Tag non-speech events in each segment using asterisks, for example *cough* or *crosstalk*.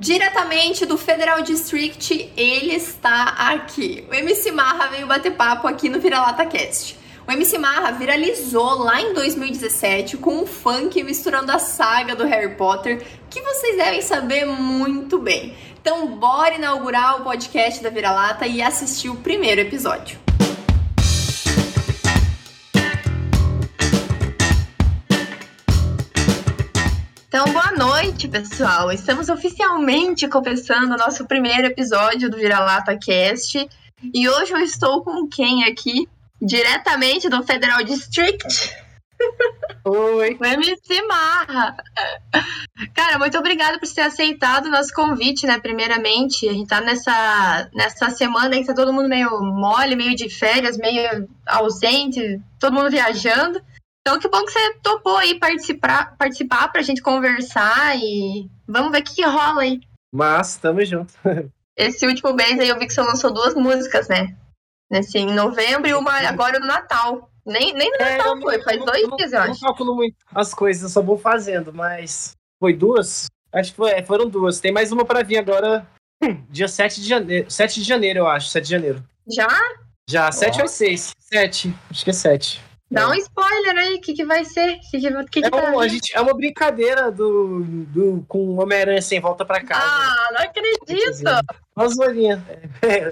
Diretamente do Federal District, ele está aqui. O MC Marra veio bater papo aqui no Vira-Lata Cast. O MC Marra viralizou lá em 2017 com um funk misturando a saga do Harry Potter, que vocês devem saber muito bem. Então, bora inaugurar o podcast da Vira-Lata e assistir o primeiro episódio. Então, boa noite, pessoal. Estamos oficialmente começando o nosso primeiro episódio do Vira-Lata Cast. E hoje eu estou com quem aqui? Diretamente do Federal District. Oi. O MC Marra. Cara, muito obrigada por ter aceitado o nosso convite, né? Primeiramente, a gente tá nessa, nessa semana em que tá todo mundo meio mole, meio de férias, meio ausente, todo mundo viajando. Então, que bom que você topou aí participar, participar pra gente conversar e vamos ver o que, rola aí. Mas, tamo junto. *laughs* Esse último mês aí eu vi que você lançou duas músicas, né? Nesse, em novembro e uma agora no Natal. Nem, nem no é, Natal foi, faz dois dias, eu acho. Eu não calculo muito as coisas, eu só vou fazendo, mas foi duas? Acho que foi, é, foram duas. Tem mais uma pra vir agora, dia 7 de janeiro, 7 de janeiro, eu acho, 7 de janeiro. Já? Já, 7 ou 6? 7, acho que é 7. Dá um spoiler aí, o que, que vai ser? Que que, que que é, tá um, a gente, é uma brincadeira do, do, com Homem-Aranha sem volta pra casa. Ah, não acredito! Uma zoeirinha.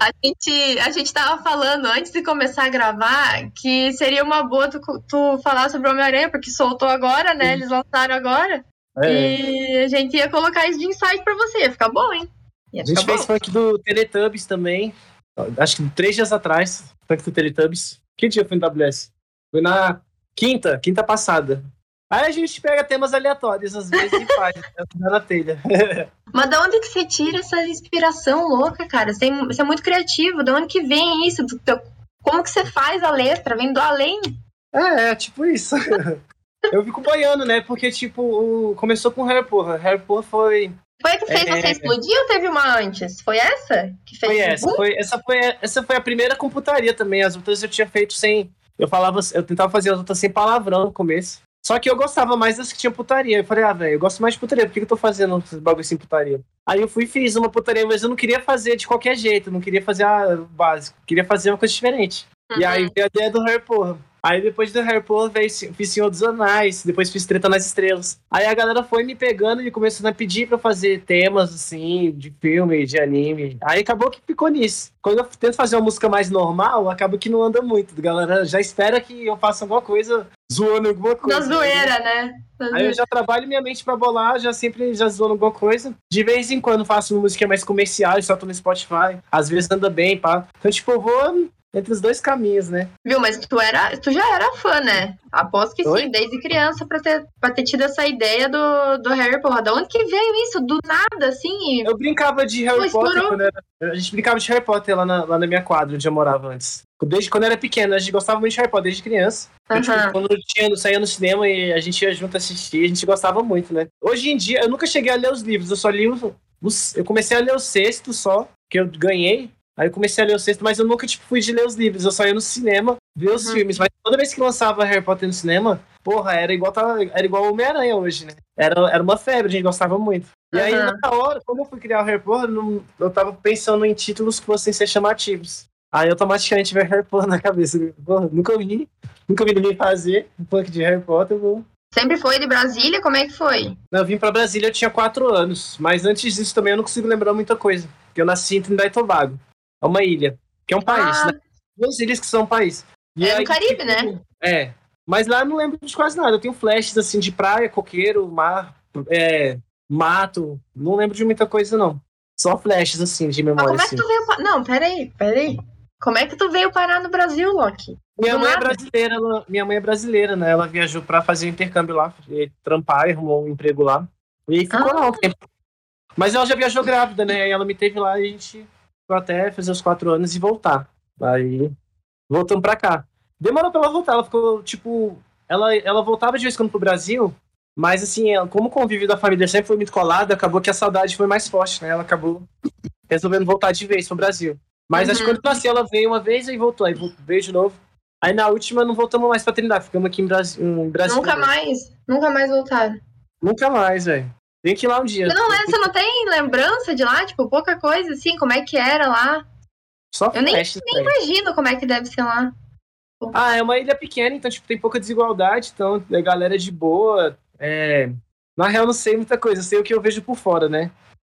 A gente, a gente tava falando antes de começar a gravar que seria uma boa tu, tu falar sobre Homem-Aranha, porque soltou agora, né? Eles lançaram agora. É. E a gente ia colocar isso de insight pra você, ia ficar bom, hein? Ia a gente fez bom. funk do Teletubbies também. Acho que três dias atrás, funk do Teletubbies. Que dia foi no WS? Foi na quinta, quinta passada. Aí a gente pega temas aleatórios às vezes e faz, né? na telha. *laughs* Mas de onde que você tira essa inspiração louca, cara? Você, você é muito criativo, de onde que vem isso? Como que você faz a letra? Vem do além? É, é tipo isso. *laughs* Eu fico boiando, né? Porque, tipo, começou com Harry Potter. Harry Potter foi. Foi a que fez é... você explodir ou teve uma antes? Foi essa? Que fez foi essa. Foi, essa, foi, essa foi a primeira computaria também. As outras eu tinha feito sem, eu falava, eu tentava fazer as outras sem palavrão no começo. Só que eu gostava mais das que tinha putaria. Eu falei, ah, velho, eu gosto mais de putaria, por que, eu tô fazendo esses bagulho sem putaria? Aí eu fui e fiz uma putaria, mas eu não queria fazer de qualquer jeito, não queria fazer a básico, queria fazer uma coisa diferente. Uhum. E aí veio a ideia do Harry Potter. Aí depois do Harry Potter fiz Senhor dos Anais, depois fiz Treta nas Estrelas. Aí a galera foi me pegando e começando a pedir pra fazer temas, assim, de filme, de anime. Aí acabou que ficou nisso. Quando eu tento fazer uma música mais normal, acaba que não anda muito. A galera já espera que eu faça alguma coisa zoando alguma coisa. Na zoeira, né? Aí eu já trabalho minha mente pra bolar, já sempre já zoando alguma coisa. De vez em quando faço uma música mais comercial, só tô no Spotify. Às vezes anda bem, pá. Então, tipo, eu vou entre os dois caminhos, né? Viu, mas tu era, tu já era fã, né? Aposto que Oi? sim, desde criança, pra ter, pra ter tido essa ideia do, do Harry Potter. Da onde que veio isso? Do nada, assim? Eu brincava de Harry Pô, Potter quando era, A gente brincava de Harry Potter lá na, lá na minha quadra, onde eu morava antes. Desde quando eu era pequena, a gente gostava muito de Harry Potter, desde criança. Uhum. tipo, quando tinha, saía no cinema e a gente ia junto assistir, a gente gostava muito, né? Hoje em dia, eu nunca cheguei a ler os livros, eu só li os. os eu comecei a ler o sexto só, que eu ganhei Aí eu comecei a ler o sexto, mas eu nunca, tipo, fui de ler os livros. Eu só ia no cinema, ver os uhum. filmes. Mas toda vez que lançava Harry Potter no cinema, porra, era igual, era igual Homem-Aranha hoje, né? Era, era uma febre, a gente gostava muito. E uhum. aí, na hora, como eu fui criar o Harry Potter, eu tava pensando em títulos que fossem ser chamativos. Aí automaticamente veio Harry Potter na cabeça. Porra, nunca vi, nunca vi ninguém fazer um punk de Harry Potter, vou Sempre foi de Brasília? Como é que foi? Eu vim para Brasília, eu tinha quatro anos. Mas antes disso também eu não consigo lembrar muita coisa. Porque eu nasci em Trinidad e Tobago. É uma ilha que é um país, ah. né? Duas ilhas que são um país. E é aí, no Caribe, né? É. Mas lá eu não lembro de quase nada. Eu tenho flashes assim de praia, coqueiro, mar, é, mato. Não lembro de muita coisa, não. Só flashes assim de memória. Mas como é que assim. tu veio. Não, peraí, peraí. Como é que tu veio parar no Brasil, Loki? Minha mãe é brasileira, ela, minha mãe é brasileira, né? Ela viajou para fazer um intercâmbio lá, trampar, arrumou um emprego lá. E ficou ah. lá um tempo. Mas ela já viajou grávida, né? Ela me teve lá e a gente até fazer os quatro anos e voltar. Aí, voltando pra cá. Demorou pra ela voltar, ela ficou, tipo. Ela, ela voltava de vez em quando pro Brasil, mas assim, ela, como o convívio da família sempre foi muito colado, acabou que a saudade foi mais forte, né? Ela acabou resolvendo voltar de vez pro Brasil. Mas uhum. acho que quando nasceu, ela veio uma vez e voltou, aí veio de novo. Aí na última não voltamos mais pra Trindade, ficamos aqui em, Brasi em Brasília. Nunca mais? Nunca mais voltaram? Nunca mais, velho. Tem que ir lá um dia. Não, é, você não tem lembrança de lá? Tipo, pouca coisa assim? Como é que era lá? Só Eu nem, nem imagino como é que deve ser lá. Ah, é uma ilha pequena, então tipo, tem pouca desigualdade, então a galera é de boa. É... Na real, não sei muita coisa, sei o que eu vejo por fora, né?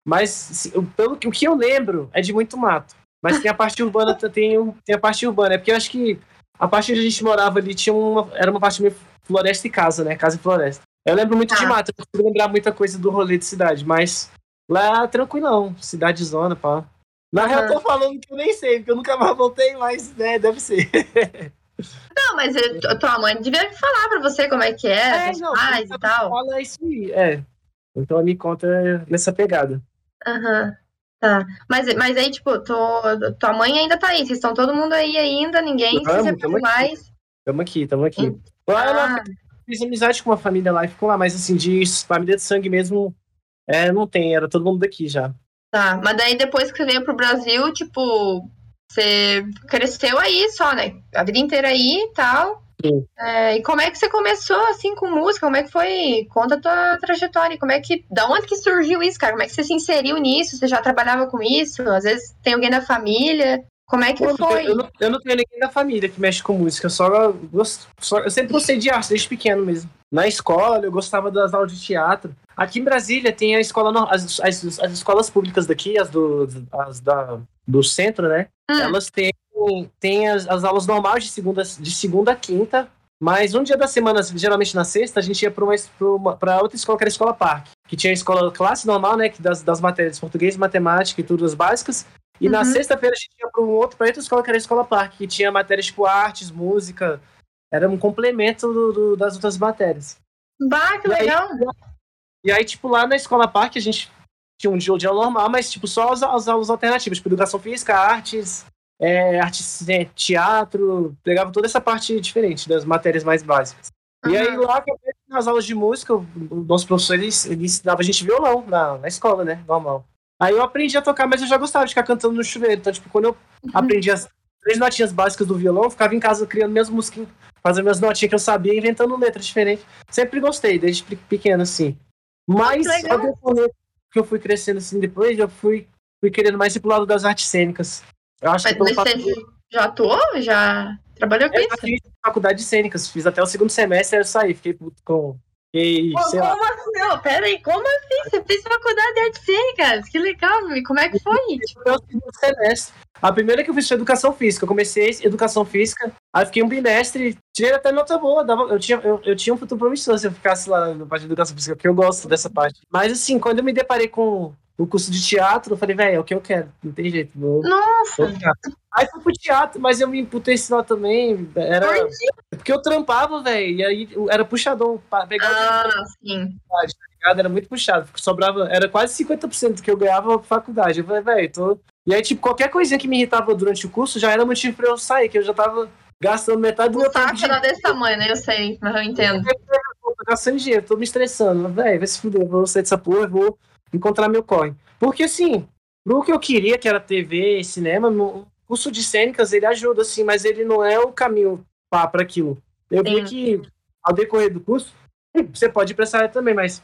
Mas pelo o que eu lembro é de muito mato. Mas tem a parte urbana, tem, tem a parte urbana. É porque eu acho que a parte onde a gente morava ali tinha uma. Era uma parte meio floresta e casa, né? Casa e floresta. Eu lembro muito ah. de mato, eu não consigo lembrar muita coisa do rolê de cidade, mas lá tranquilão, cidade zona, pá. Na real, eu tô falando que eu nem sei, porque eu nunca mais voltei, mas né, deve ser. *laughs* Não, mas tua mãe devia falar pra você como é que é, é não, pais e tal. Fala isso aí, é. Então me conta nessa pegada. Aham. Uhum. Tá. Mas, mas aí, tipo, tô, tua mãe ainda tá aí, vocês estão todo mundo aí ainda, ninguém Vamos, se separou mais. Tamo aqui, tamo aqui. Lá ah. Fiz amizade com uma família lá e ficou lá, mas assim, de família de sangue mesmo, é, não tem, era todo mundo daqui já. Tá, mas daí depois que você veio pro Brasil, tipo, você cresceu aí só, né? A vida inteira aí e tal. Sim. É, e como é que você começou assim com música? Como é que foi? Conta a tua trajetória. Como é que. Da onde que surgiu isso, cara? Como é que você se inseriu nisso? Você já trabalhava com isso? Às vezes tem alguém da família. Como é que foi? Eu não, eu não, tenho ninguém da família que mexe com música, eu só, só, eu sempre gostei de arte desde pequeno mesmo. Na escola, eu gostava das aulas de teatro. Aqui em Brasília tem a escola, as, as, as escolas públicas daqui, as do, as da, do centro, né? Hum. Elas têm, têm as, as aulas normais de segunda, de segunda a quinta, mas um dia da semana, geralmente na sexta, a gente ia para uma, uma pra outra escola, que era a Escola Parque, que tinha a escola classe normal, né? Que das, das matérias português, matemática e tudo as básicas. E uhum. na sexta-feira a gente ia para um outro, para outra escola, que era a Escola Parque, que tinha matérias tipo artes, música. Era um complemento do, do, das outras matérias. Bah, que e legal! Aí, e aí, tipo, lá na Escola Parque a gente tinha um dia, um dia normal, mas tipo, só as, as aulas alternativas, tipo, educação física, artes, é, artes, é, teatro, pegava toda essa parte diferente das matérias mais básicas. Uhum. E aí lá nas aulas de música, o nosso professor ele, ele ensinava a gente violão na, na escola, né? Normal. Aí eu aprendi a tocar, mas eu já gostava de ficar cantando no chuveiro. Então, tipo, quando eu uhum. aprendi as três notinhas básicas do violão, eu ficava em casa criando minhas músicas, fazendo minhas notinhas que eu sabia, inventando letras diferentes. Sempre gostei, desde pequeno, assim. Mas, ao decorrer que eu fui crescendo assim depois, eu fui, fui querendo mais ir pro lado das artes cênicas. Eu acho mas, que mas você já atuou? Já trabalhou com eu isso? Eu fiz faculdade de cênicas, fiz até o segundo semestre, eu saí, fiquei puto com e, Pô, como lá. assim? Não, pera aí, como assim? Você fez faculdade de arte cênicas? Que legal, meu. como é que foi? semestre. A primeira que eu fiz foi educação física. Eu comecei educação física, aí fiquei um bimestre, tirei até nota boa. Dava, eu, tinha, eu, eu tinha um futuro promissor se eu ficasse lá na parte de educação física, porque eu gosto dessa parte. Mas assim, quando eu me deparei com o curso de teatro, eu falei, velho, é o que eu quero, não tem jeito. Vou, Nossa! Vou aí fui pro teatro, mas eu me imputei esse lá também. Era. Porque eu trampava, velho, e aí era puxadão. Pegar ah, sim. Tá era muito puxado, porque sobrava, era quase 50% do que eu ganhava pra faculdade. Eu falei, velho, tô. E aí, tipo, qualquer coisinha que me irritava durante o curso já era motivo pra eu sair, que eu já tava gastando metade do meu tempo. O saco era desse tamanho, né? Eu sei, mas eu entendo. *laughs* Eu tô gastando dinheiro, tô me estressando. Velho, vai se fuder, vou sair dessa porra, vou encontrar meu corre. Porque, assim, pro que eu queria, que era TV, cinema, o curso de cênicas, ele ajuda, assim, mas ele não é o caminho para aquilo. Eu vi que, ao decorrer do curso, você pode ir pra essa área também, mas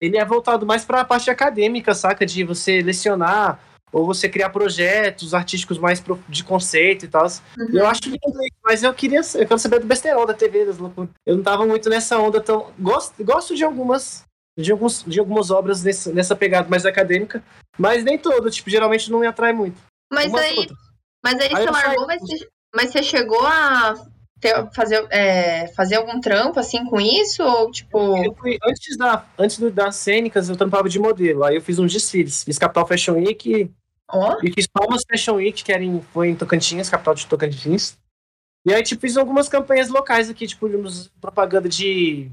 ele é voltado mais para a parte acadêmica, saca? De você lecionar, ou você criar projetos artísticos mais de conceito e tal. Uhum. Eu acho que mas eu queria eu quero saber do besterol da TV das loucuras. Eu não tava muito nessa onda tão gosto, gosto de algumas de, alguns, de algumas obras nesse, nessa pegada mais acadêmica, mas nem todo, tipo, geralmente não me atrai muito. Mas aí, mas aí, aí você largou, mas você, mas você chegou a ter, fazer, é, fazer algum trampo assim com isso? Ou tipo. Fui, antes da, antes das cênicas, eu trampava de modelo. Aí eu fiz uns desfiles. Fiz Capital Fashion Week oh. e fiz Palmas Fashion Week, que era em, foi em Tocantins, capital de Tocantins. E aí, tipo, fiz algumas campanhas locais aqui, tipo, propaganda de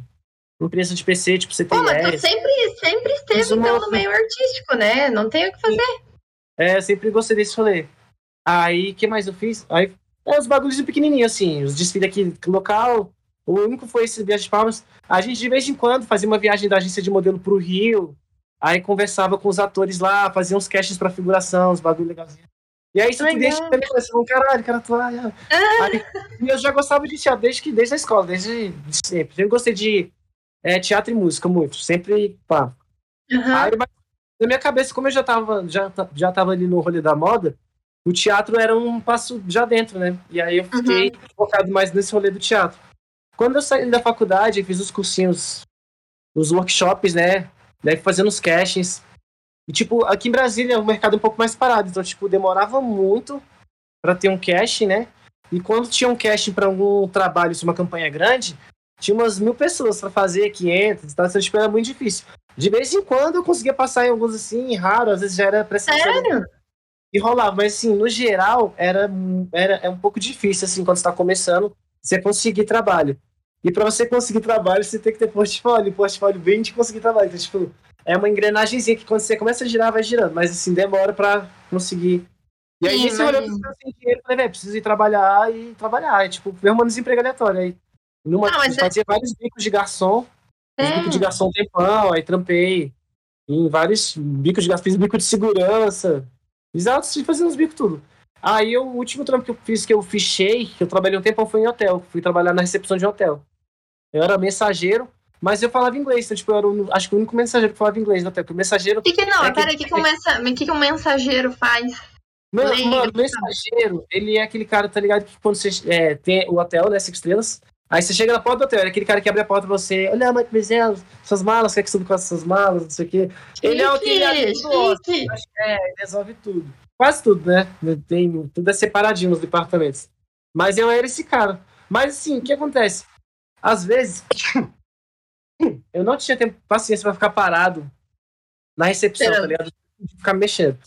empresa de PC, tipo CTS. Pô, mas tu sempre, sempre esteve então, no meio artístico, né? Não tem o que fazer. É, sempre gostei desse rolê. Aí, o que mais eu fiz? Aí, é, os bagulhos pequenininhos, assim, os desfiles aqui local. O único foi esse Viagem de Palmas. A gente, de vez em quando, fazia uma viagem da agência de modelo pro Rio. Aí conversava com os atores lá, fazia uns castes pra figuração, uns bagulho legalzinho. E aí, isso que deixa eu pensar, caralho, cara, tu ah. aí, eu já gostava de teatro desde que desde a escola, desde sempre. Eu gostei de é, teatro e música, muito. Sempre, pá. Uhum. Aí, na minha cabeça, como eu já tava, já, já tava ali no rolê da moda, o teatro era um passo já dentro, né? E aí eu fiquei uhum. focado mais nesse rolê do teatro. Quando eu saí da faculdade, fiz os cursinhos, os workshops, né? Daí fazendo os castings. E, tipo, aqui em Brasília o mercado é um pouco mais parado, então, tipo, demorava muito para ter um casting, né? E quando tinha um casting para algum trabalho, uma campanha grande, tinha umas mil pessoas para fazer, 500, então, tipo, era muito difícil. De vez em quando eu conseguia passar em alguns assim, raro, às vezes já era precisado. Sério? E rolava, mas assim, no geral, era, era é um pouco difícil, assim, quando você tá começando, você conseguir trabalho. E para você conseguir trabalho, você tem que ter portfólio, portfólio bem de conseguir trabalho. Então, tipo, é uma engrenagemzinha que quando você começa a girar, vai girando, mas assim, demora para conseguir. E aí, nesse olhou pra sem dinheiro, falei, velho, preciso ir trabalhar e trabalhar. E, tipo, mesmo um desemprego aleatório. Aí, numa, não, fazia é... vários bicos de garçom, é. bico de garçom tempão, aí trampei em vários bicos de garçom, fiz bico de segurança, de fazer uns bicos tudo. Aí o último trampo que eu fiz, que eu fichei, que eu trabalhei um tempo, foi em hotel. Fui trabalhar na recepção de hotel. Eu era mensageiro, mas eu falava inglês, então, tipo, eu era o, acho que o único mensageiro que falava inglês no hotel. Porque o mensageiro. Que que não? É Peraí, o que, que, mensa... que, que um mensageiro faz? Mano, mano, mensageiro, ele é aquele cara, tá ligado? Que quando você é, tem o hotel, né? Cinco estrelas. Aí você chega na porta do hotel, é aquele cara que abre a porta pra você, olha, Mike Bezerra, suas malas, quer que suba com essas malas, não sei o quê. Ele é o que ele é, ele resolve tudo. Quase tudo, né? Tem, tudo é separadinho nos departamentos. Mas eu era esse cara. Mas assim, o que acontece? Às vezes, *coughs* eu não tinha tempo, paciência pra ficar parado na recepção, é. tá ligado? Ficar mexendo.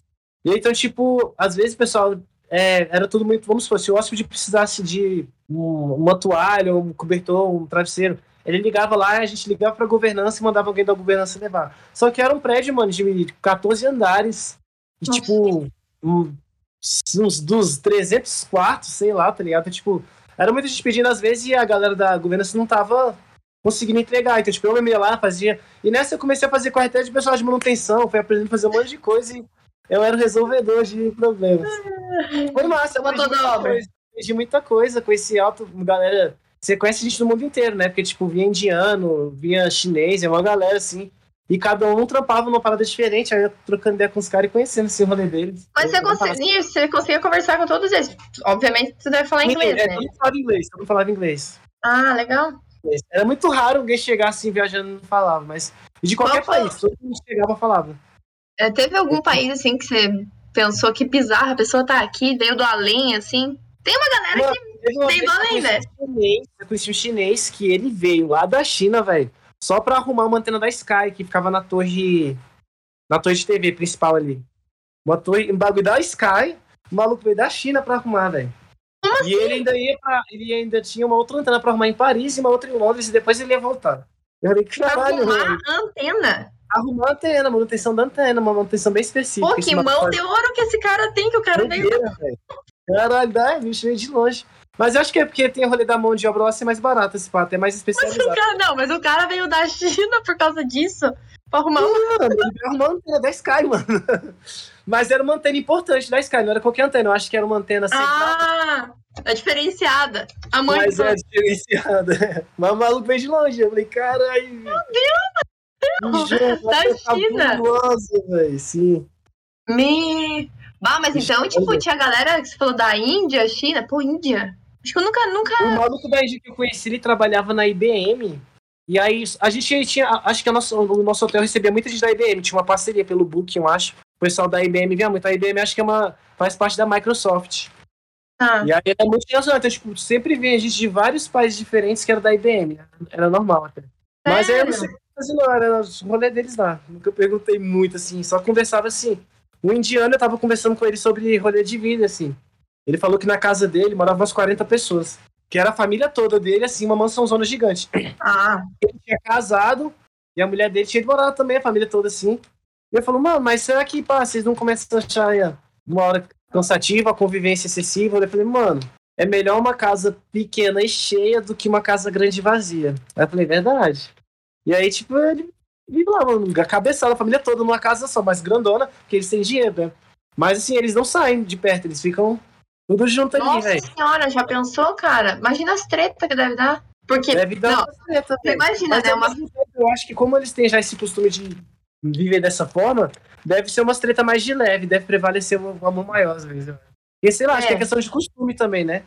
E então, tipo, às vezes o pessoal é, era tudo muito. Vamos supor, se o hóspede precisasse de um, uma toalha, um cobertor, um travesseiro, ele ligava lá, a gente ligava pra governança e mandava alguém da governança levar. Só que era um prédio, mano, de 14 andares. E, Nossa. tipo, um, uns dos 300 quartos, sei lá, tá ligado? Tipo, era muita gente pedindo às vezes e a galera da governança não tava conseguindo entregar. Então, tipo, eu me lá, fazia. E nessa eu comecei a fazer corretéia de pessoal de manutenção, fui aprendendo a fazer um monte de coisa e eu era o resolvedor de problemas. *laughs* Foi massa, eu aprendi muita, coisa, aprendi muita coisa com esse alto. Galera, você conhece gente do mundo inteiro, né? Porque, tipo, vinha indiano, vinha chinês, é uma galera assim. E cada um trampava numa parada diferente, aí eu trocando ideia com os caras e conhecendo esse rolê deles. Mas você conseguia, você conseguia conversar com todos eles. Obviamente você deve falar inglês, é, né? Eu não falava inglês, eu não falava inglês. Ah, legal. Era muito raro alguém chegar assim viajando e não falava, mas de qualquer Qual país, todo mundo chegava e falava. É, teve algum país assim que você pensou que bizarro, a pessoa tá aqui, veio do além, assim? Tem uma galera que veio do além, né? Eu conheci um chinês que ele veio lá da China, velho, só pra arrumar uma antena da Sky, que ficava na torre. Na torre de TV principal ali. Uma torre, um bagulho da Sky, o maluco veio da China pra arrumar, velho. E assim? ele ainda ia pra, Ele ainda tinha uma outra antena pra arrumar em Paris e uma outra em Londres, e depois ele ia voltar. Eu falei, caralho, arrumar a antena? Arrumar a antena, manutenção da antena, uma manutenção bem específica. Pô, que mão de ouro que esse cara tem, que o cara veio. Caralho, dá, bicho veio de longe. Mas eu acho que é porque tem o rolê da mão de obra ser mais barato esse pato, é mais especializado. Mas cara, não, mas o cara veio da China por causa disso. Pra arrumar uma. Mano, arrumar antena da Sky, mano. *laughs* Mas era uma antena importante da Sky, não era qualquer antena. Eu acho que era uma antena central. Ah, é diferenciada. A mãe Mas é diferenciada. *laughs* Mas o maluco veio de longe. Eu falei, caralho. Meu Deus, *laughs* da China. véio, sim. Me. Bah, mas então, tipo, tinha galera que você falou da Índia, China, pô, Índia. Acho que eu nunca, nunca. O maluco da Índia que eu conheci, ele trabalhava na IBM. E aí, a gente tinha. Acho que nosso, o nosso hotel recebia muita gente da IBM, tinha uma parceria pelo Book, eu acho. O pessoal da IBM vinha muito. A IBM acho que é uma. faz parte da Microsoft. Ah. E aí era muito internacional. Então, tipo, sempre vinha gente de vários países diferentes que era da IBM. Era normal até. Mas é. aí eu não sei não era o rolê deles lá. Nunca perguntei muito, assim, só conversava assim. O indiano, eu tava conversando com ele sobre rolê de vida, assim. Ele falou que na casa dele moravam umas 40 pessoas. Que era a família toda dele, assim, uma mansãozona gigante. Ah. Ele tinha casado e a mulher dele tinha morado também, a família toda, assim. E eu falou, mano, mas será que, pá, vocês não começam a achar uma hora cansativa, a convivência excessiva? Eu falei, mano, é melhor uma casa pequena e cheia do que uma casa grande e vazia. Aí eu falei, verdade. E aí, tipo, ele vive lá, mano, a cabeçada, a família toda numa casa só, mais grandona, porque eles têm dinheiro, né? Mas assim, eles não saem de perto, eles ficam tudo junto ali, velho. Nossa senhora, já pensou, cara? Imagina as tretas que deve dar. Porque, deve dar não, treta, Imagina, Mas, né? Uma... eu acho que como eles têm já esse costume de viver dessa forma, deve ser umas treta mais de leve, deve prevalecer o amor maior, às vezes. E sei lá, é. acho que é, é questão de costume também, né?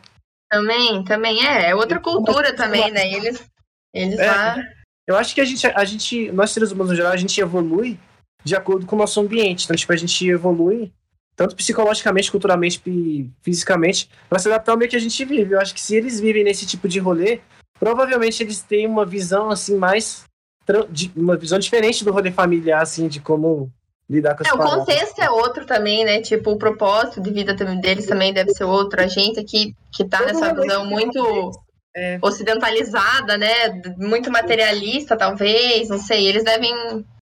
Também, também é. É outra cultura também, né? Eles, eles é, lá. Eu acho que a gente, a gente, nós seres humanos no geral, a gente evolui de acordo com o nosso ambiente. Então, tipo, a gente evolui tanto psicologicamente, culturalmente e fisicamente, para se adaptar ao meio que a gente vive. Eu acho que se eles vivem nesse tipo de rolê, provavelmente eles têm uma visão assim mais uma visão diferente do rolê familiar assim de como lidar com as é, O contexto é outro também, né? Tipo, o propósito de vida deles também deve ser outro. A gente aqui que tá nessa visão muito é. ocidentalizada, né? Muito materialista, talvez, não sei. Eles devem.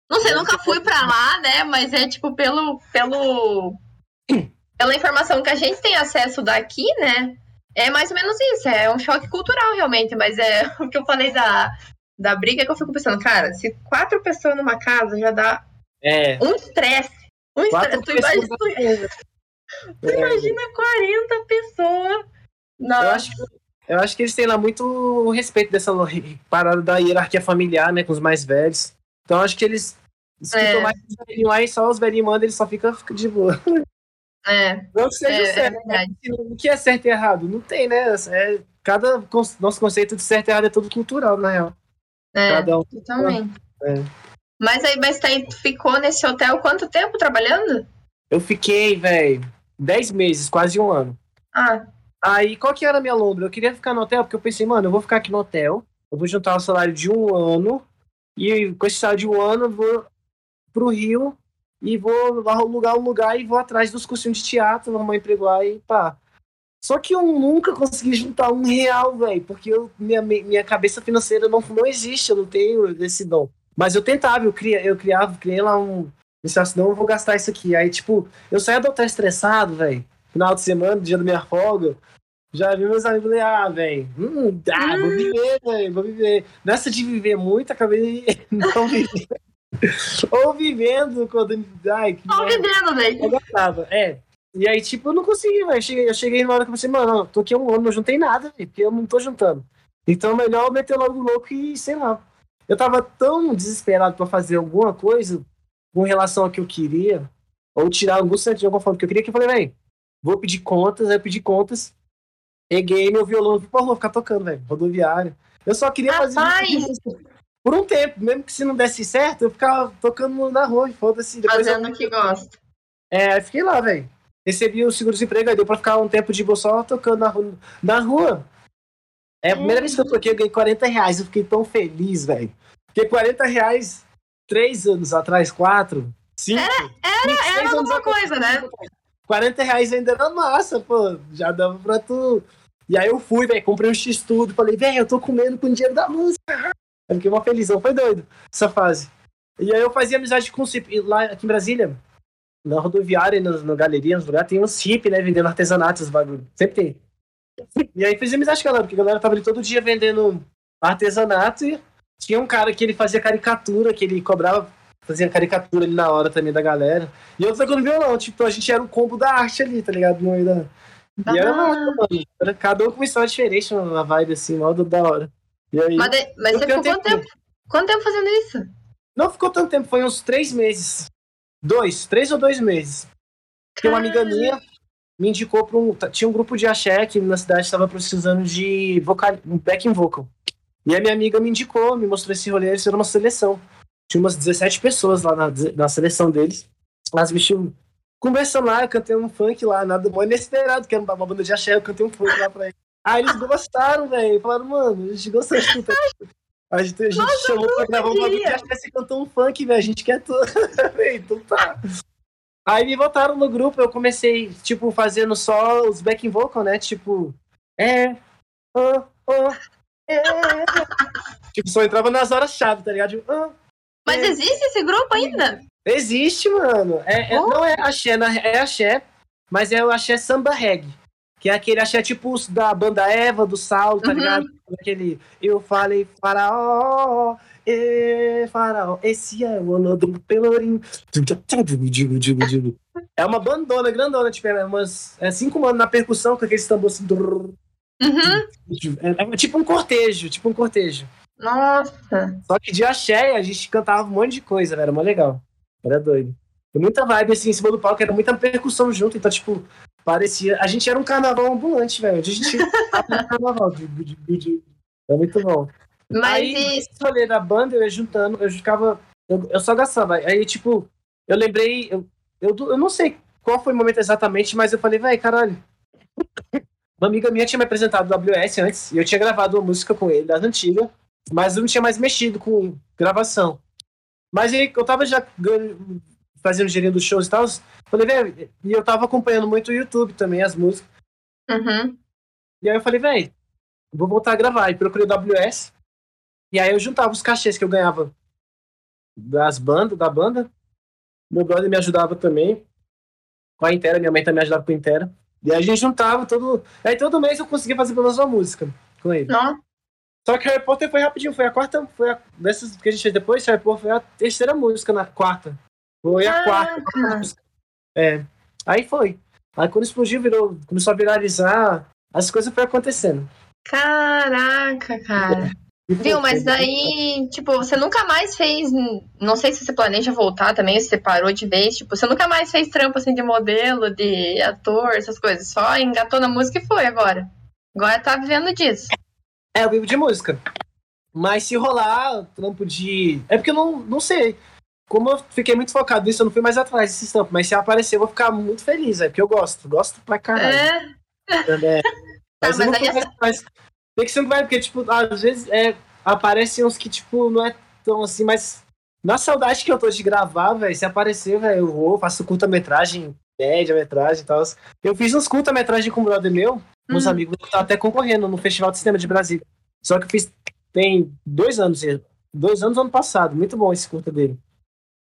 Não sei, nunca fui para lá, né? Mas é tipo pelo, pelo *clears throat* pela informação que a gente tem acesso daqui, né? É mais ou menos isso, é um choque cultural realmente, mas é *laughs* o que eu falei da, da briga que eu fico pensando, cara, se quatro pessoas numa casa já dá é. um estresse. Um estresse. Tu, imagina, tu, tu é. imagina 40 pessoas. Nossa. Eu acho, eu acho que eles têm lá muito respeito dessa parada da hierarquia familiar, né? Com os mais velhos. Então acho que eles escutam é. mais os velhinhos lá e só os velhinhos mandam, eles só ficam fica de boa. É. Não que seja é, certo. É o que é certo e errado? Não tem, né? É, cada nosso conceito de certo e errado é todo cultural, na real. É, cada um. Totalmente. É. Mas aí, mas aí, tu ficou nesse hotel quanto tempo trabalhando? Eu fiquei, velho, 10 meses, quase um ano. Ah. Aí, qual que era a minha lombra? Eu queria ficar no hotel, porque eu pensei, mano, eu vou ficar aqui no hotel, eu vou juntar o salário de um ano, e com esse salário de um ano, eu vou pro Rio e vou alugar um lugar e vou atrás dos cursinhos de teatro, arrumar um emprego lá e pá. Só que eu nunca consegui juntar um real, velho, porque eu, minha, minha cabeça financeira não, não existe, eu não tenho esse dom. Mas eu tentava, eu, cria, eu criava, criei lá um. Pensava não, eu vou gastar isso aqui. Aí, tipo, eu saía do hotel estressado, velho. Final de semana, dia da minha folga. Já vi meus amigos falei, ah, velho, hum, ah, vou viver, velho, vou viver. Nessa de viver muito, acabei *laughs* não vivendo. Ou vivendo quando. Ai, que Ou vivendo, velho. Eu é. E aí, tipo, eu não consegui, velho. Eu cheguei, eu cheguei na hora que eu pensei, mano, tô aqui há um ano, não juntei nada, véio, porque eu não tô juntando. Então, melhor eu meter logo louco e, sei lá. Eu tava tão desesperado pra fazer alguma coisa com relação ao que eu queria, ou tirar algum centro de alguma forma que eu queria, que eu falei, velho, vou pedir contas, aí eu pedi contas, peguei meu violão, pô, vou ficar tocando, velho, rodoviário. Eu só queria Rapaz. fazer por um tempo, mesmo que se não desse certo, eu ficava tocando na rua foda-se. Fazendo o que gosta. É, fiquei lá, velho. Recebi o seguro-desemprego, aí deu pra ficar um tempo de boa só tocando na rua. Na rua. É a primeira hum. vez que eu toquei, eu ganhei 40 reais. Eu fiquei tão feliz, velho. Fiquei 40 reais três anos atrás, quatro, cinco. Era, era, era alguma coisa, né? 40 reais ainda era massa, pô. Já dava pra tu. E aí eu fui, velho, comprei um X-Tudo. Falei, velho, eu tô comendo com o dinheiro da música. Eu fiquei uma felizão, foi doido essa fase. E aí eu fazia amizade com os hip, lá aqui em Brasília, na rodoviária, na, na galeria, nos lugares, tem uns hip, né, vendendo artesanatos, bagulho. Sempre tem. E aí fiz amizade com a galera, porque a galera tava ali todo dia vendendo artesanato e tinha um cara que ele fazia caricatura, que ele cobrava, fazia caricatura ali na hora também da galera. E eu tocando violão, tipo, a gente era um combo da arte ali, tá ligado? No meio da... E era, ah. mano, era cada um com uma história diferente, uma vibe assim, mal da hora. E aí, mas, de, mas você ficou quanto tempo? Quanto tempo fazendo isso? Não ficou tanto tempo, foi uns três meses. Dois, três ou dois meses. Porque uma amiga minha me indicou para um. Tinha um grupo de axé que na cidade estava precisando de vocal, um backing vocal. E a minha amiga me indicou, me mostrou esse rolê, eles fizeram uma seleção. Tinha umas 17 pessoas lá na, na seleção deles. As bichos conversando lá, eu cantei um funk lá, nada bom inesperado, que era uma banda de axé, eu cantei um funk lá pra eles. Aí eles gostaram, velho. Falaram, mano, a gente gostou de escutar. A gente, a gente Nossa, chamou pra gravar um bagulho acho que você cantou um funk, velho. A gente quer tudo. *laughs* então tá. Aí me botaram no grupo, eu comecei, tipo, fazendo só os backing vocal, né? Tipo, é, oh, oh, é. tipo, só entrava nas horas-chave, tá ligado? Tipo, oh, Mas é. existe esse grupo ainda? Existe, mano. É, é não é axé, é axé, mas é o axé samba reggae. Que é aquele, achei tipo da banda Eva, do Saulo, tá uhum. ligado? Aquele, eu falei faraó, e faraó, esse é o ano do pelourinho. É uma bandona grandona, tipo, é umas é cinco manos na percussão com aquele tambor assim. Uhum. É, é, tipo um cortejo, tipo um cortejo. Nossa! Só que de axé a gente cantava um monte de coisa, velho, era mó legal. Era doido. muita vibe assim em cima do palco, era muita percussão junto, então, tipo, parecia. A gente era um carnaval ambulante, velho. A gente *laughs* um carnaval. De, de, de, de, é muito bom. Mas aí, esse rolê da banda, eu ia juntando, eu ficava. Eu, eu só gastava. Aí, tipo, eu lembrei. Eu, eu, eu não sei qual foi o momento exatamente, mas eu falei, velho, caralho. Uma amiga minha tinha me apresentado o WS antes, e eu tinha gravado uma música com ele, das antigas, mas eu não tinha mais mexido com gravação. Mas aí eu tava já fazendo gerindo shows e tal, falei, velho, e eu tava acompanhando muito o YouTube também, as músicas. Uhum. E aí eu falei, velho, vou voltar a gravar. E procurei o WS, e aí eu juntava os cachês que eu ganhava das bandas, da banda. Meu brother me ajudava também com a Intera, minha mãe também me ajudava com a Intera. E aí a gente juntava todo. Aí todo mês eu conseguia fazer pelo menos uma música com ele. Não. Só que Harry Potter foi rapidinho, foi a quarta. Foi a, dessas que a gente fez depois, Harry Potter foi a terceira música na quarta. Foi a quarta, quarta música. É. Aí foi. Aí quando explodiu, virou, começou a viralizar, as coisas foram acontecendo. Caraca, cara. Viu, mas daí, tipo, você nunca mais fez. Não sei se você planeja voltar também, se você parou de vez. Tipo, você nunca mais fez trampo assim de modelo, de ator, essas coisas. Só engatou na música e foi agora. Agora tá vivendo disso. É, eu vivo de música. Mas se rolar trampo de. É porque eu não, não sei. Como eu fiquei muito focado nisso, eu não fui mais atrás desse trampo. Mas se aparecer, eu vou ficar muito feliz, é porque eu gosto. Gosto pra caralho. É. é. *laughs* Mas, ah, mas aí essa... Tem que ser um vai, porque, tipo, às vezes é, aparecem uns que, tipo, não é tão assim, mas na saudade que eu tô de gravar, velho, se aparecer, velho, eu vou, faço curta-metragem, média-metragem e tal. Eu fiz uns curta-metragem com um brother meu, hum. uns amigos que tá até concorrendo no Festival de Cinema de Brasília. Só que eu fiz tem dois anos, dois anos ano passado, muito bom esse curta dele.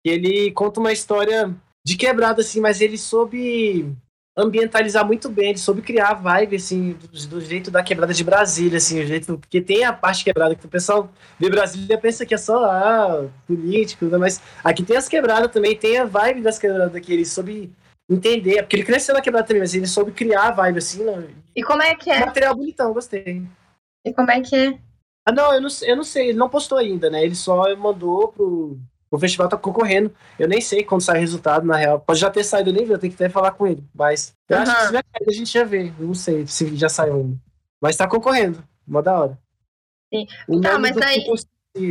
E ele conta uma história de quebrada, assim, mas ele soube ambientalizar muito bem, ele soube criar a vibe, assim, do, do, jeito da quebrada de Brasília, assim, o jeito, porque tem a parte quebrada que o pessoal vê Brasília pensa que é só, ah, político, mas aqui tem as quebradas também, tem a vibe das quebradas que ele soube entender, porque ele cresceu na quebrada também, mas ele soube criar a vibe, assim, né? E como é que é? Material bonitão, gostei. E como é que é? Ah, não, eu não, eu não sei, ele não postou ainda, né, ele só mandou pro o festival tá concorrendo. Eu nem sei quando sai o resultado, na real. Pode já ter saído, nem vi, eu tenho que até falar com ele. Mas eu uhum. acho que se tiver a gente já vê. não sei se já saiu ainda. Mas tá concorrendo. Mó da hora. Sim. O tá, mas aí.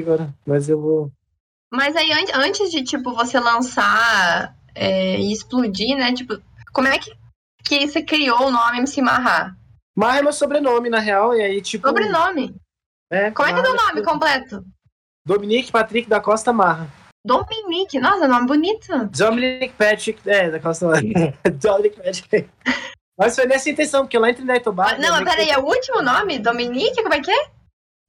Agora, mas eu vou. Mas aí, antes de, tipo, você lançar é, e explodir, né? Tipo, como é que, que você criou o nome MC Marra? Marra é meu sobrenome, na real, e aí, tipo. Sobrenome? É. Como é que é o nome completo? Dominique Patrick da Costa Marra. Dominique, nossa, nome bonito. Dominic Patrick, é, da Costa *laughs* Dominic Patrick. Mas foi nessa intenção, porque lá em Trinidad e Tobago... Ah, não, mas peraí, é o último nome? Dominique, como é que é?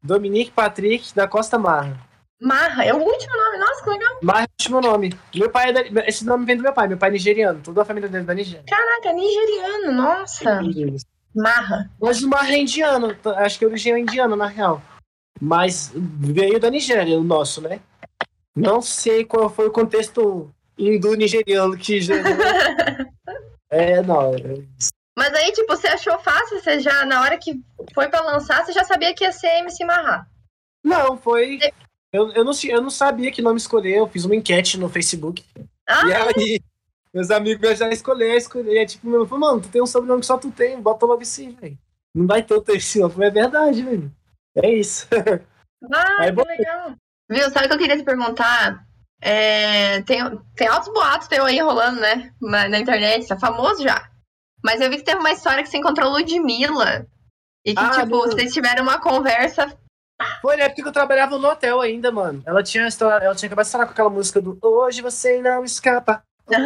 Dominique Patrick da Costa Marra. Marra, é o último nome, nossa, que legal. Marra é o último nome. Meu pai é da... Esse nome vem do meu pai, meu pai é nigeriano, toda a família dele é da Nigéria. Caraca, nigeriano, nossa. Marra. Mas o Marra é indiano, acho que a origem é indiana, na real. Mas veio da Nigéria, o nosso, né? Não sei qual foi o contexto indo-nigeriano que gerou. *laughs* é, não. É Mas aí, tipo, você achou fácil? Você já, na hora que foi pra lançar, você já sabia que ia ser MC Marra? Não, foi. Eu, eu, não, eu não sabia que nome escolher. Eu fiz uma enquete no Facebook. Ah, e aí, meus amigos me ajudaram a escolher, escolher. É tipo, meu, falei, mano, tu tem um sobrenome que só tu tem, bota logo assim, velho. Não vai ter esse, não. Foi é verdade, velho. É isso. Ah, *laughs* aí, que legal. Viu, sabe o que eu queria te perguntar? É, tem, tem altos boatos teu aí rolando, né? Na, na internet, tá famoso já. Mas eu vi que teve uma história que você encontrou Ludmilla. E que, ah, tipo, vocês tiveram uma conversa. Foi na época que eu trabalhava no hotel ainda, mano. Ela tinha, ela tinha acabado de estourar com aquela música do Hoje você não escapa. Uhum.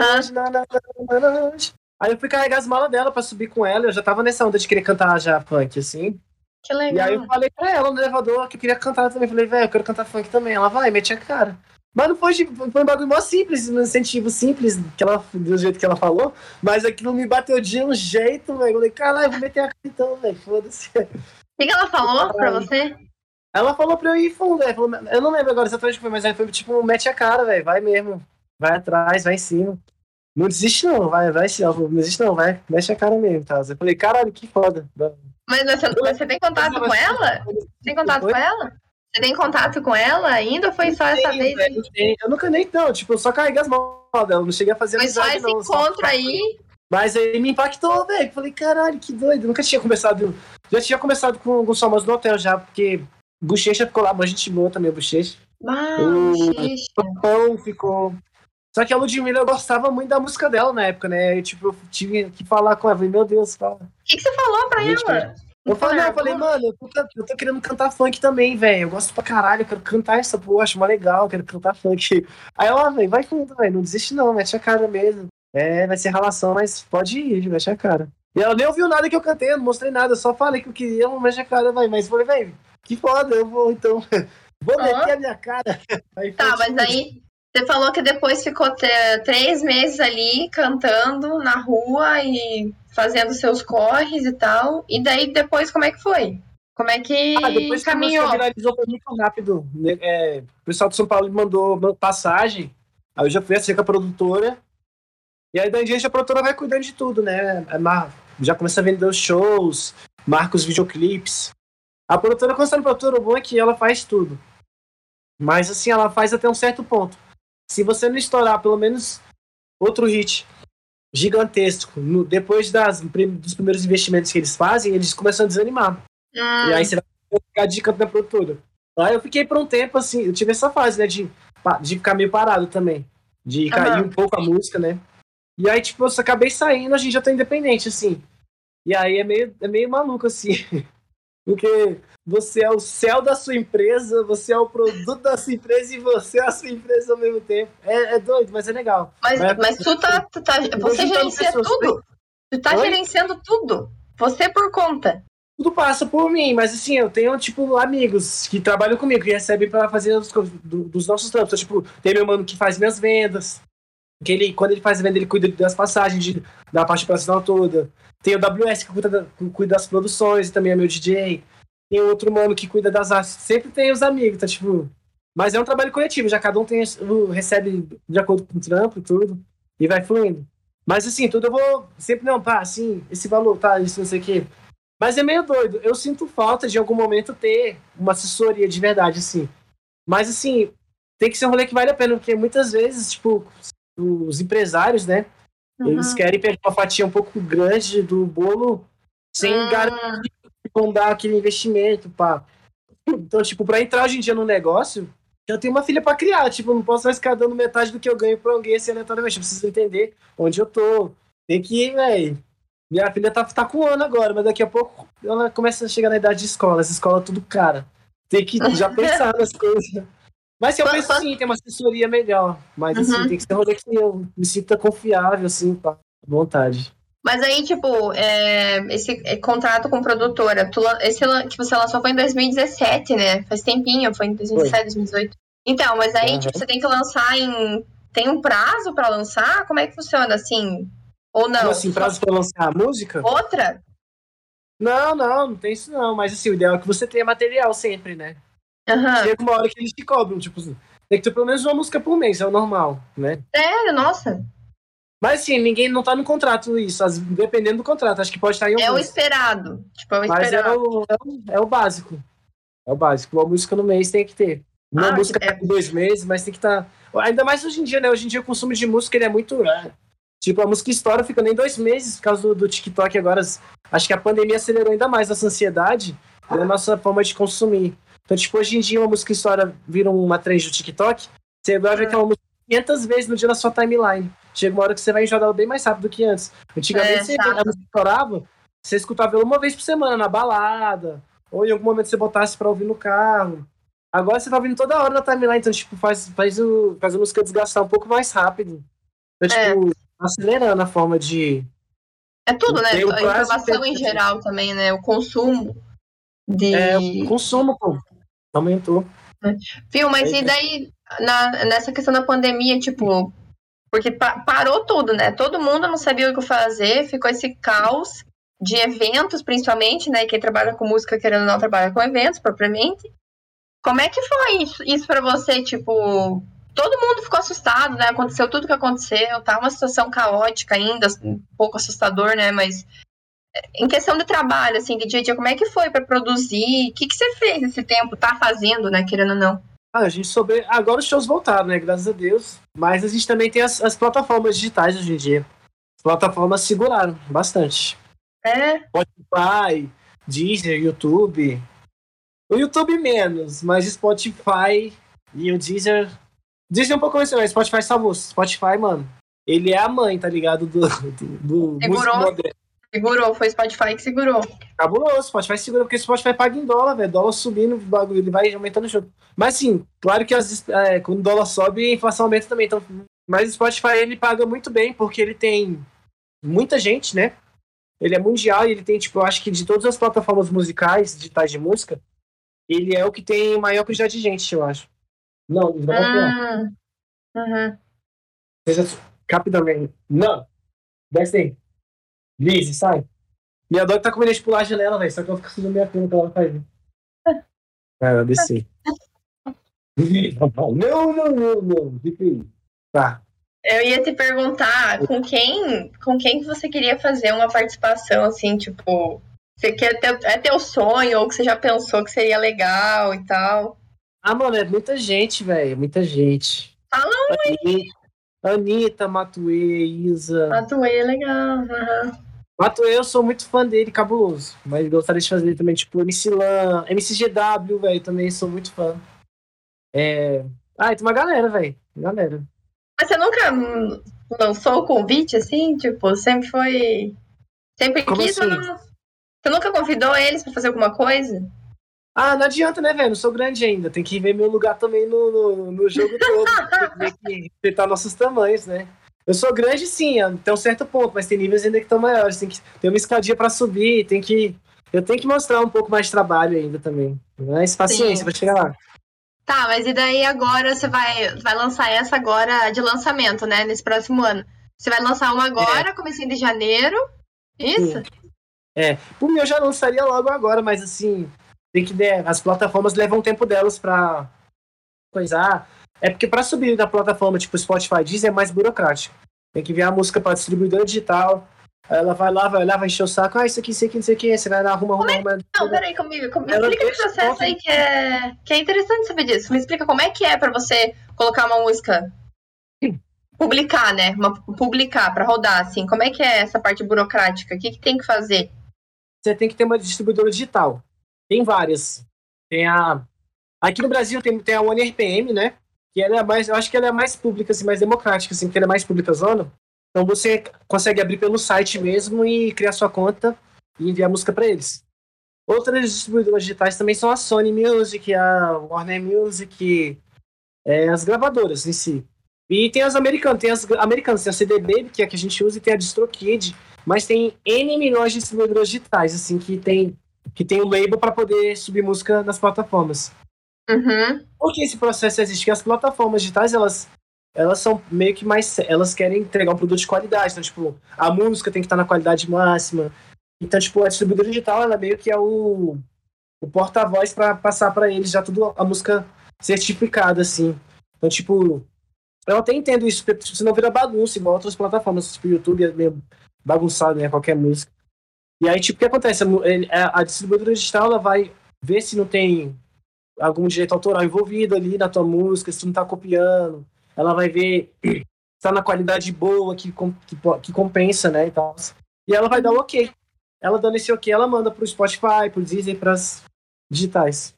Hoje, Aí eu fui carregar as malas dela pra subir com ela. Eu já tava nessa onda de querer cantar já funk, assim. Que legal. E aí eu falei pra ela no elevador que eu queria cantar também. Falei, velho, eu quero cantar funk também. Ela vai, mete a cara. Mas não foi, tipo, foi um bagulho mó simples, um incentivo simples, que ela, do jeito que ela falou, mas aquilo me bateu de um jeito, velho. Eu falei, caralho, vou meter a cara então, velho, foda-se. O que, que ela falou pra você? Ela falou pra eu ir fundo, velho. Eu não lembro agora exatamente o que foi, mas aí foi tipo, mete a cara, velho, vai mesmo. Vai atrás, vai em cima. Não desiste não, vai, vai sim. Ela falou, não desiste não, vai, mexe a cara mesmo, tá? Eu falei, caralho, que foda. Mas você, você tem contato com ela? Tem contato com ela? Você tem contato com ela ainda ou foi só essa vez? eu nunca nem, não, tipo, eu só carreguei as mãos. Eu não cheguei a fazer Mas só esse não, encontro só... aí. Mas aí me impactou, velho. Falei, caralho, que doido. nunca tinha começado. Já tinha começado com alguns famosos no hotel já, porque Bochecha ficou lá, mas a gente boa também, Bochecha. Ah, o ficou. Só que a Ludmilla eu gostava muito da música dela na época, né? Eu, tipo, eu tive que falar com ela. Falei, meu Deus, fala. O que, que você falou pra ela? Eu falei, não, eu falei, mano, eu tô, eu tô, querendo cantar funk também, velho. Eu gosto pra caralho, eu quero cantar essa porra, acho mais legal, eu quero cantar funk. Aí ela, velho, vai fundo, velho, não desiste não, mete a cara mesmo. É, vai ser relação, mas pode ir, mete a cara. E ela nem ouviu nada que eu cantei, eu não mostrei nada, eu só falei que eu queria, mete a cara, vai. Mas eu falei, velho, que foda, eu vou então. *laughs* Vou meter a minha cara. *laughs* Aí tá, mas aí você falou que depois ficou três meses ali cantando na rua e fazendo seus corres e tal. E daí depois como é que foi? Como é que ah, depois caminhou? Que viralizou foi muito rápido. Né? É, o pessoal de São Paulo me mandou passagem. Aí eu já fui assim com a produtora. E aí daí em diante a produtora vai cuidando de tudo, né? É já começa a vender os shows, marca os videoclipes. A produtora, quando você é produtora, o bom é que ela faz tudo. Mas assim, ela faz até um certo ponto. Se você não estourar pelo menos outro hit gigantesco, no, depois das, dos primeiros investimentos que eles fazem, eles começam a desanimar. E aí você vai ficar de canto da produtora. Aí eu fiquei por um tempo assim, eu tive essa fase, né, de, de ficar meio parado também. De cair uhum. um pouco a música, né? E aí, tipo, eu acabei saindo, a gente já tá independente, assim. E aí é meio, é meio maluco, assim. *laughs* Porque você é o céu da sua empresa, você é o produto da sua empresa e você é a sua empresa ao mesmo tempo. É, é doido, mas é legal. Mas, mas, mas tu tá. Tu tá você gerencia tudo? Tu tá Oi? gerenciando tudo. Você por conta. Tudo passa por mim, mas assim, eu tenho, tipo, amigos que trabalham comigo, que recebem para fazer os, do, dos nossos trampos. Então, tipo, tem meu mano que faz minhas vendas. Que ele, quando ele faz venda, ele cuida das passagens, de, da parte operacional toda. Tem o WS que cuida, da, cuida das produções, também é meu DJ tem outro mano que cuida das artes. Sempre tem os amigos, tá tipo. Mas é um trabalho coletivo, já cada um tem, recebe de acordo com o trampo e tudo, e vai fluindo. Mas assim, tudo eu vou sempre, não, pá, assim, esse valor, tá, isso, não sei o quê. Mas é meio doido. Eu sinto falta de algum momento ter uma assessoria de verdade, assim. Mas assim, tem que ser um rolê que vale a pena, porque muitas vezes, tipo, os empresários, né? Uhum. Eles querem pegar uma fatia um pouco grande do bolo sem uhum. garantir vão dar aquele investimento, pá. Então, tipo, pra entrar hoje em dia no negócio, eu tenho uma filha para criar, tipo, eu não posso mais ficar dando metade do que eu ganho pra alguém assim aleatoriamente. Eu preciso entender onde eu tô. Tem que ir, velho. Minha filha tá, tá com um ano agora, mas daqui a pouco ela começa a chegar na idade de escola. Essa escola é tudo cara. Tem que já *laughs* pensar nas coisas. Mas se eu penso sim, tem uma assessoria melhor. Mas assim, uhum. tem que ser um rolê que eu me sinta confiável, assim, pá, vontade. Mas aí, tipo, é, esse é, contrato com produtora, tu, esse que você lançou foi em 2017, né? Faz tempinho, foi em 2017, foi. 2018. Então, mas aí, uhum. tipo, você tem que lançar em. Tem um prazo para lançar? Como é que funciona assim? Ou não? Como assim, prazo para lançar a música? Outra? Não, não, não tem isso não. Mas assim, o ideal é que você tenha material sempre, né? Uhum. Chega uma hora que eles te cobram, tipo, tem que ter pelo menos uma música por mês, é o normal, né? Sério, nossa. Mas assim, ninguém não tá no contrato isso, dependendo do contrato, acho que pode estar em É o esperado. Tipo, é o Mas é o, é o, é, o, básico. É o básico. Uma música no mês tem que ter. Uma ah, música é... dois meses, mas tem que estar. Tá... Ainda mais hoje em dia, né? Hoje em dia o consumo de música ele é muito. É, tipo, a música estoura fica nem dois meses por causa do, do TikTok agora. Acho que a pandemia acelerou ainda mais essa ansiedade da nossa forma de consumir. Então, tipo, hoje em dia uma música estoura vira uma trend do TikTok. Você vai ver aquela música 500 vezes no dia na sua timeline chega uma hora que você vai enjoar ela bem mais rápido do que antes. Antigamente, é, você, ela estourava, você escutava ela uma vez por semana, na balada, ou em algum momento você botasse pra ouvir no carro. Agora você tá ouvindo toda hora na timeline, então, tipo, faz, faz, o, faz a música desgastar um pouco mais rápido. Então, é. tipo, acelerando a forma de. É tudo, né? A informação em geral também, né? O consumo. De... É, o consumo, pô, aumentou. Viu, mas e daí, na, nessa questão da pandemia, tipo, porque pa parou tudo, né? Todo mundo não sabia o que fazer, ficou esse caos de eventos, principalmente, né? Quem trabalha com música, querendo ou não, trabalha com eventos propriamente. Como é que foi isso, isso para você? Tipo, todo mundo ficou assustado, né? Aconteceu tudo que aconteceu, tá uma situação caótica ainda, um pouco assustador, né? Mas em questão de trabalho, assim, de dia a dia, como é que foi para produzir? O que, que você fez esse tempo? Tá fazendo, né? Querendo ou não? Ah, a gente sobre. Agora os shows voltaram, né? Graças a Deus. Mas a gente também tem as, as plataformas digitais hoje em dia. As plataformas seguraram bastante. É? Spotify, Deezer, YouTube. O YouTube menos, mas Spotify e o Deezer. Deezer é um pouco mais, mas Spotify salvou. Spotify, mano, ele é a mãe, tá ligado? Do, do, do Segurou. Segurou, foi Spotify que segurou. Cabuloso, Spotify segura, porque Spotify paga em dólar, velho. Dólar subindo, o bagulho, ele vai aumentando o jogo. Mas sim, claro que as, é, quando o dólar sobe, a inflação aumenta também. Então, mas o Spotify ele paga muito bem, porque ele tem muita gente, né? Ele é mundial e ele tem, tipo, eu acho que de todas as plataformas musicais, digitais de música, ele é o que tem maior quantidade de gente, eu acho. Não, não vai ah, uhum. Rapidamente. Não. Desce aí. Lizzie, sai. Minha dog tá com medo de pular a janela, velho. Só que ela fica subindo minha cama que ela vai fazer. É, eu desci. *laughs* não, não, não, não. Fica aí. Tá. Eu ia te perguntar com quem, com quem você queria fazer uma participação, assim, tipo, você quer ter, é teu sonho ou que você já pensou que seria legal e tal? Ah, mano, é muita gente, velho, muita gente. Fala aí. Anitta, Matuê, Isa. Matuê é legal, uhum. Matuê, eu sou muito fã dele, cabuloso. Mas gostaria de fazer também, tipo, MC Lan, MCGW, velho, também sou muito fã. É... Ah, tem uma galera, velho. Galera. Mas você nunca lançou o convite, assim? Tipo, sempre foi. Sempre Como quis, assim? mas Você nunca convidou eles pra fazer alguma coisa? Ah, não adianta, né, velho? Não sou grande ainda. Tem que ver meu lugar também no, no, no jogo todo. *laughs* tem que respeitar nossos tamanhos, né? Eu sou grande, sim, até um certo ponto, mas tem níveis ainda que estão maiores. Tem que ter uma escadinha para subir, tem que. Eu tenho que mostrar um pouco mais de trabalho ainda também. Mas paciência, vai chegar lá. Tá, mas e daí agora você vai, vai lançar essa agora de lançamento, né? Nesse próximo ano. Você vai lançar uma agora, é. comecinho de janeiro. Isso? É. Por mim, eu já lançaria logo agora, mas assim, tem que as plataformas levam tempo delas para coisar. É porque para subir da plataforma tipo Spotify Deezer é mais burocrático. Tem que enviar a música para distribuidora digital. Ela vai lá, vai lá, vai encher o saco. Ah, isso aqui, isso aqui, isso aqui. Você vai lá, arruma, arruma, arruma. Não, peraí, comigo. Me explica o processo aí que é, que é interessante saber disso. Me explica como é que é para você colocar uma música. Publicar, né? Uma, publicar, para rodar, assim. Como é que é essa parte burocrática? O que, que tem que fazer? Você tem que ter uma distribuidora digital. Tem várias. Tem a. Aqui no Brasil tem, tem a OneRPM, né? Que ela é mais. Eu acho que ela é mais pública, assim, mais democrática, assim, porque ela é mais pública zona. Então você consegue abrir pelo site mesmo e criar sua conta e enviar música para eles. Outras distribuidoras digitais também são a Sony Music, a Warner Music, é, as gravadoras em si. E tem as americanas, tem as americanas, tem a CD Baby, que é a que a gente usa, e tem a DistroKid, mas tem N milhões de distribuidoras digitais, assim, que tem que tem o label para poder subir música nas plataformas. Uhum. Por que esse processo existe? Porque as plataformas digitais, elas, elas são meio que mais. Elas querem entregar um produto de qualidade. Então, tipo, a música tem que estar na qualidade máxima. Então, tipo, a distribuidora digital, ela meio que é o, o porta-voz para passar para eles já tudo a música certificada, assim. Então, tipo, eu até entendo isso, porque tipo, senão vira bagunça, igual outras plataformas, tipo, o YouTube é meio bagunçado, né? Qualquer música. E aí, tipo, o que acontece? A, a distribuidora digital ela vai ver se não tem algum direito autoral envolvido ali na tua música, se tu não tá copiando. Ela vai ver se *clears throat* tá na qualidade boa, que, que, que compensa, né? E, tal. e ela vai dar o ok. Ela dando esse ok, ela manda pro Spotify, pro Deezer, pras digitais.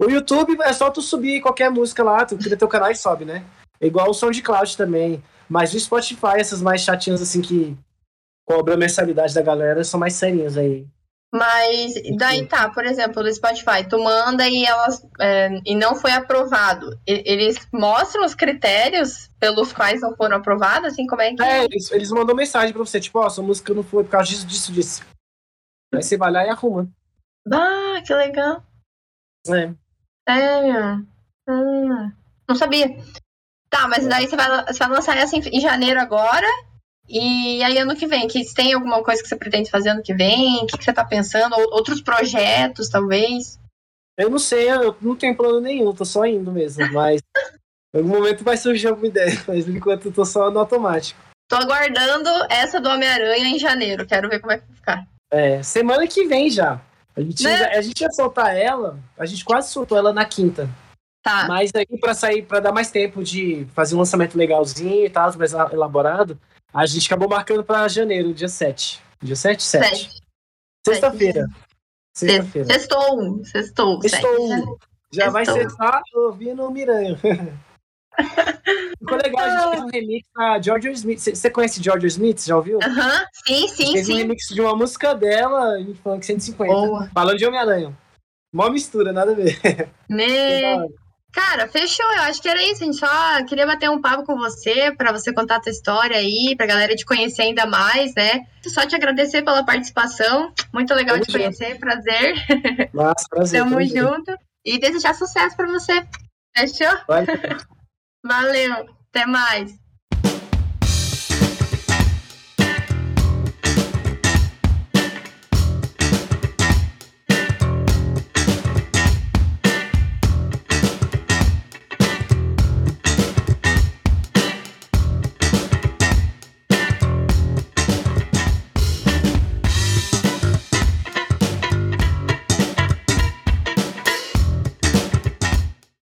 O YouTube é só tu subir qualquer música lá, tu cria teu canal e sobe, né? É igual o SoundCloud também. Mas o Spotify, essas mais chatinhas assim que cobra a mensalidade da galera são mais serinhas aí. Mas daí tá, por exemplo, do Spotify, tu manda e elas é, e não foi aprovado. E, eles mostram os critérios pelos quais não foram aprovados, assim, como é que. É, eles, eles mandam mensagem pra você, tipo, ó, oh, sua música não foi por causa disso, disso, disso. Aí você vai lá e arruma. Ah, que legal. É. Sério? Hum, não sabia. Tá, mas daí você vai, você vai lançar essa em, em janeiro agora e aí, ano que vem, que tem alguma coisa que você pretende fazer ano que vem? O que, que você está pensando? Outros projetos, talvez? Eu não sei, eu não tenho plano nenhum, tô só indo mesmo, *laughs* mas em algum momento vai surgir alguma ideia, *laughs* mas enquanto eu tô só no automático. Tô aguardando essa do Homem-Aranha em janeiro, quero ver como é que vai ficar. É, semana que vem já. A gente, né? a gente ia soltar ela, a gente quase soltou ela na quinta. Tá. Mas aí, pra sair, pra dar mais tempo de fazer um lançamento legalzinho e tal, mais elaborado, a gente acabou marcando pra janeiro, dia 7. Dia 7? 7. Sexta-feira. Sexta-feira. Sextou. Sextou. Sextou. Já vai só ouvindo o Miranha. *laughs* Ficou legal, a gente fez um remix da Georgia Smith. Você conhece Georgia Smith? Já ouviu? Aham, uh -huh. sim, sim, fez sim. um remix de uma música dela em funk 150. Boa. Falando de Homem-Aranha. Mó mistura, nada a ver. Né? Cara, fechou. Eu acho que era isso. A gente só queria bater um papo com você, para você contar a tua história aí, pra galera te conhecer ainda mais, né? Só te agradecer pela participação. Muito legal Tamo te junto. conhecer. Prazer. *laughs* Nossa, prazer. Tamo junto. E desejar sucesso pra você. Fechou? Valeu. *laughs* Valeu. Até mais.